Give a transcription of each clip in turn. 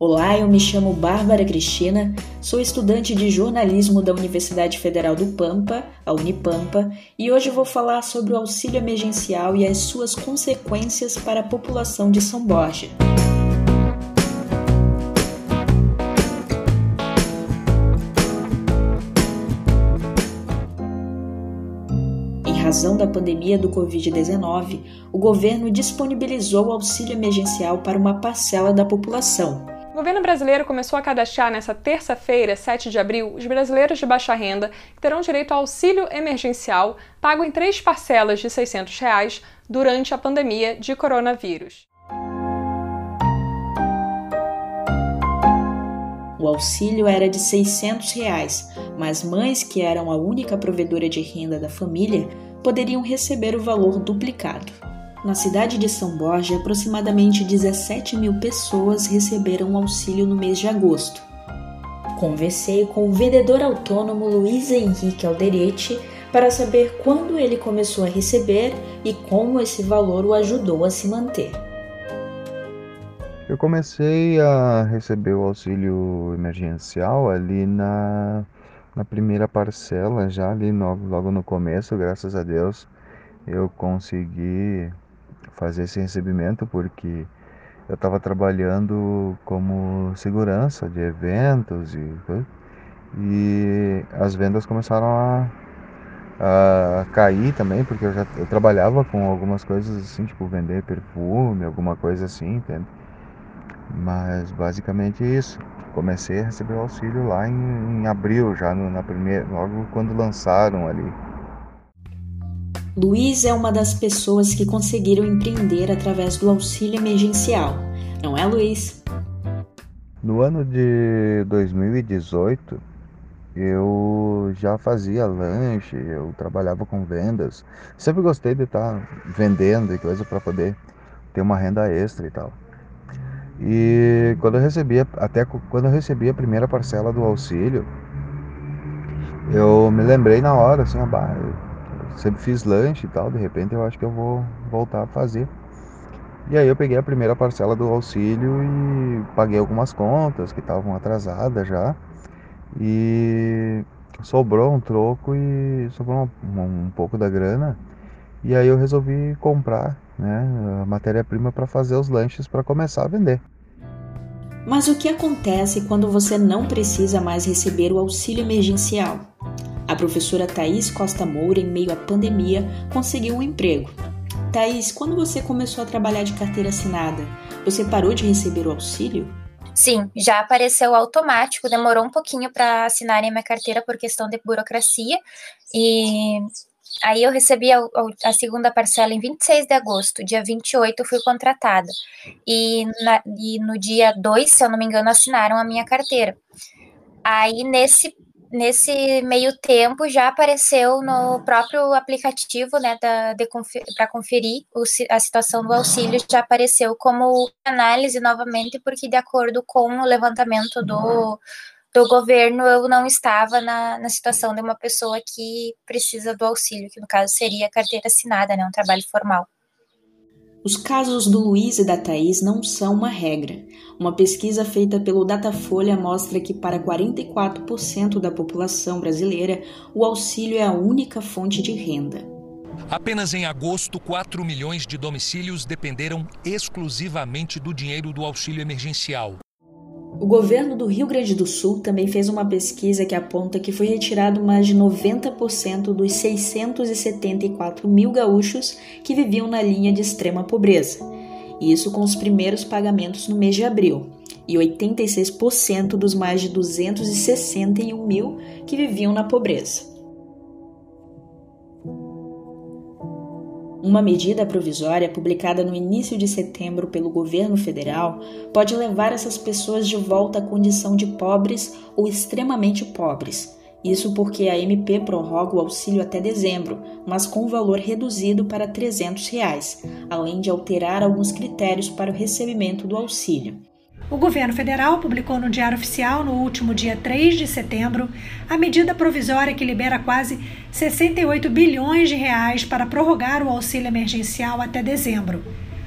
Olá, eu me chamo Bárbara Cristina, sou estudante de jornalismo da Universidade Federal do Pampa, a Unipampa, e hoje vou falar sobre o auxílio emergencial e as suas consequências para a população de São Borja. Em razão da pandemia do Covid-19, o governo disponibilizou o auxílio emergencial para uma parcela da população o governo brasileiro começou a cadastrar nesta terça-feira, 7 de abril, os brasileiros de baixa renda que terão direito ao auxílio emergencial pago em três parcelas de 600 reais durante a pandemia de coronavírus. O auxílio era de 600 reais, mas mães que eram a única provedora de renda da família poderiam receber o valor duplicado. Na cidade de São Borja, aproximadamente 17 mil pessoas receberam auxílio no mês de agosto. Conversei com o vendedor autônomo Luiz Henrique Alderete para saber quando ele começou a receber e como esse valor o ajudou a se manter. Eu comecei a receber o auxílio emergencial ali na, na primeira parcela, já ali no, logo no começo, graças a Deus, eu consegui fazer esse recebimento porque eu estava trabalhando como segurança de eventos e, e as vendas começaram a, a cair também, porque eu já eu trabalhava com algumas coisas assim, tipo vender perfume, alguma coisa assim, entende? Mas basicamente isso. Comecei a receber o auxílio lá em, em abril, já no, na primeira, logo quando lançaram ali. Luiz é uma das pessoas que conseguiram empreender através do auxílio emergencial, não é, Luiz? No ano de 2018, eu já fazia lanche, eu trabalhava com vendas. Sempre gostei de estar vendendo e coisa para poder ter uma renda extra e tal. E quando eu recebia, até quando eu recebi a primeira parcela do auxílio, eu me lembrei na hora, assim, ah, sempre fiz lanche e tal, de repente eu acho que eu vou voltar a fazer. E aí eu peguei a primeira parcela do auxílio e paguei algumas contas que estavam atrasadas já. E sobrou um troco e sobrou um, um pouco da grana. E aí eu resolvi comprar né, matéria-prima para fazer os lanches para começar a vender. Mas o que acontece quando você não precisa mais receber o auxílio emergencial? A professora Thaís Costa Moura, em meio à pandemia, conseguiu um emprego. Thaís, quando você começou a trabalhar de carteira assinada, você parou de receber o auxílio? Sim, já apareceu automático, demorou um pouquinho para assinarem a minha carteira por questão de burocracia. E aí eu recebi a, a, segunda parcela em 26 de agosto, dia 28 eu fui contratada. E, na, e no dia 2, se eu não me engano, assinaram a minha carteira. Aí nesse nesse meio tempo já apareceu no próprio aplicativo, né, para conferir o, a situação do auxílio, já apareceu como análise novamente, porque de acordo com o levantamento do, do governo, eu não estava na, na situação de uma pessoa que precisa do auxílio, que no caso seria a carteira assinada, né, um trabalho formal. Os casos do Luiz e da Thaís não são uma regra. Uma pesquisa feita pelo Datafolha mostra que para 44% da população brasileira, o auxílio é a única fonte de renda. Apenas em agosto, 4 milhões de domicílios dependeram exclusivamente do dinheiro do auxílio emergencial. O governo do Rio Grande do Sul também fez uma pesquisa que aponta que foi retirado mais de 90% dos 674 mil gaúchos que viviam na linha de extrema pobreza. Isso com os primeiros pagamentos no mês de abril, e 86% dos mais de 261 mil que viviam na pobreza. Uma medida provisória publicada no início de setembro pelo governo federal pode levar essas pessoas de volta à condição de pobres ou extremamente pobres. Isso porque a MP prorroga o auxílio até dezembro, mas com valor reduzido para 300 reais, além de alterar alguns critérios para o recebimento do auxílio. O governo federal publicou no Diário Oficial, no último dia 3 de setembro, a medida provisória que libera quase 68 bilhões de reais para prorrogar o auxílio emergencial até dezembro.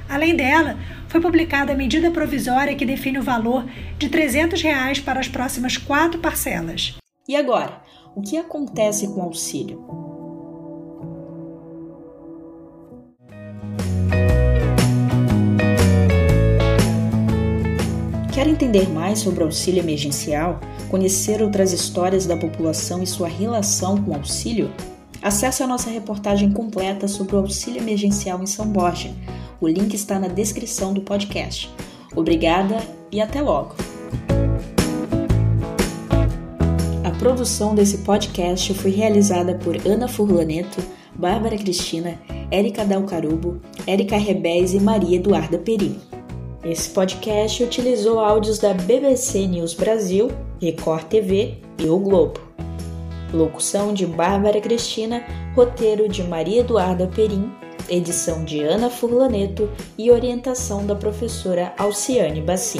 Além dela, foi publicada a medida provisória que define o valor de 300 reais para as próximas quatro parcelas. E agora, o que acontece com o auxílio? Entender mais sobre o auxílio emergencial? Conhecer outras histórias da população e sua relação com o auxílio? Acesse a nossa reportagem completa sobre o auxílio emergencial em São Borja. O link está na descrição do podcast. Obrigada e até logo! A produção desse podcast foi realizada por Ana Furlaneto, Bárbara Cristina, Érica Dalcarubo, Érica Rebés e Maria Eduarda Perim. Esse podcast utilizou áudios da BBC News Brasil, Record TV e o Globo. Locução de Bárbara Cristina, roteiro de Maria Eduarda Perim, edição de Ana Furlaneto e orientação da professora Alciane Bassim.